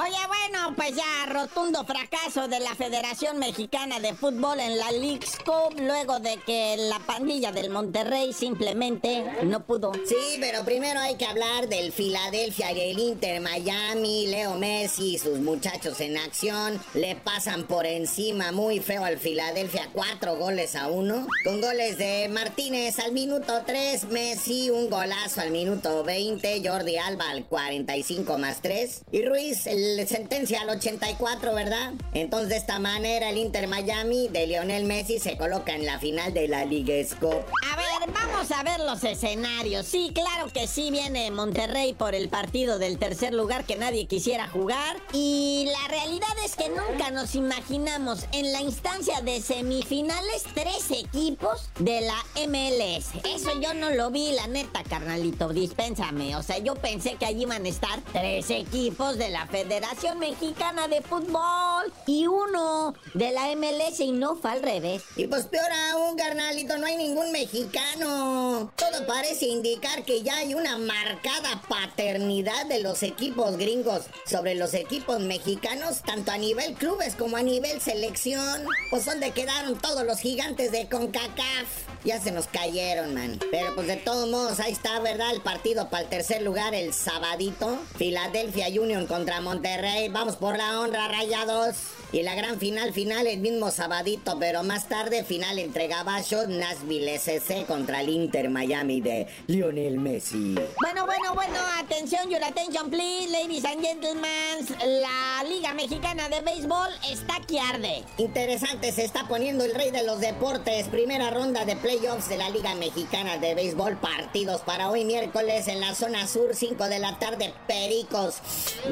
Oye, bueno, pues ya rotundo fracaso de la Federación Mexicana de Fútbol en la League's Cup luego de que la pandilla del Monterrey simplemente no pudo. Sí, pero primero hay que hablar del Philadelphia y el Inter Miami. Leo Messi y sus muchachos en acción le pasan por encima muy feo al Philadelphia, cuatro goles a uno. Con goles de Martínez al minuto 3, Messi un golazo al minuto 20, Jordi Alba al 45 más 3 y Ruiz el sentencia al 84, ¿verdad? Entonces de esta manera el Inter Miami de Lionel Messi se coloca en la final de la Liga Cup. A ver, vamos a ver los escenarios. Sí, claro que sí viene Monterrey por el partido del tercer lugar que nadie quisiera jugar. Y la realidad es que nunca nos imaginamos en la instancia de semifinales tres equipos de la MLS. Eso yo no lo vi, la neta, carnalito, dispénsame. O sea, yo pensé que allí iban a estar tres equipos de la Federación Mexicana de Fútbol y uno de la MLS y no fue al revés. Y pues peor aún, carnalito, no hay ningún mexicano. Todo parece indicar que ya hay una marcada paternidad de los equipos gringos sobre los equipos mexicanos, tanto a nivel clubes como a nivel selección. Pues donde quedaron todos los gigantes de CONCACAF. Ya se nos cayeron, man. Pero pues de todos modos, ahí está, ¿verdad? El partido para el tercer lugar el sabadito. Philadelphia Union contra Monterrey. Vamos por la honra, rayados. Y la gran final, final, el mismo sabadito, pero más tarde, final entre Gabachos, Nashville SC contra el Inter Miami de Lionel Messi. Bueno, bueno, bueno, atención, your attention please, ladies and gentlemen. La Liga Mexicana de Béisbol está que arde. Interesante, se está poniendo el rey de los deportes. Primera ronda de playoffs de la Liga Mexicana de Béisbol. Partidos para hoy miércoles en la zona sur, 5 de la tarde. Pericos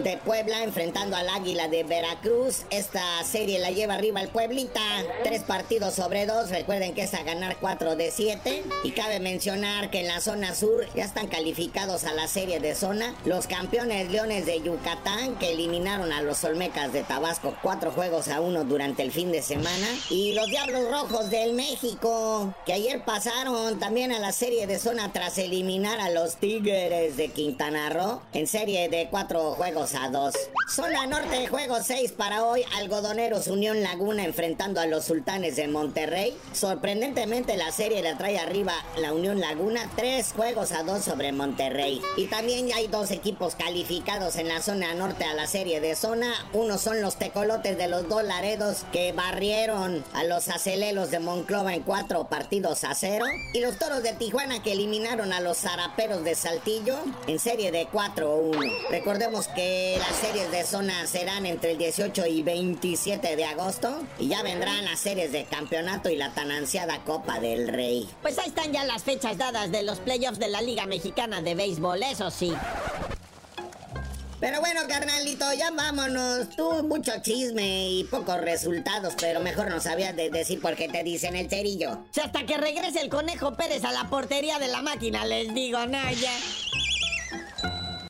de Puebla enfrentando al Águila de Veracruz. Esta serie la lleva arriba el Pueblita. Tres partidos sobre dos. Recuerden que es a ganar 4 de 7. Y cabe mencionar que en la zona sur ya están calificados a la serie de zona los campeones Leones de Yucatán que eliminaron a los Olmecas de Tabasco cuatro juegos a uno durante el fin de semana. Y los Diablos Rojos del México que ayer pasaron también a la serie de zona tras eliminar a los Tigres de Quintana Roo en serie de cuatro juegos a dos. Zona norte, juego 6 para hoy. Algodoneros Unión Laguna enfrentando a los Sultanes de Monterrey. Sorprendentemente la serie la trae arriba la Unión Laguna. Tres juegos a dos sobre Monterrey. Y también ya hay dos equipos calificados en la zona norte a la serie de zona. Uno son los tecolotes de los dos Laredos que barrieron a los acelelos de Monclova en cuatro partidos a cero. Y los toros de Tijuana que eliminaron a los zaraperos de Saltillo en serie de 4-1. Recordemos que las series de zona serán entre el 18 y 27 de agosto. Y ya vendrán las series de campeonato y la tan ansiada Copa del Rey. Pues ahí están ya las fechas dadas de los playoffs de la Liga Mexicana de Béisbol, eso sí. Pero bueno, carnalito, ya vámonos. Tú mucho chisme y pocos resultados, pero mejor no sabías de decir por qué te dicen el cerillo. Si hasta que regrese el Conejo Pérez a la portería de la máquina, les digo, no, ya.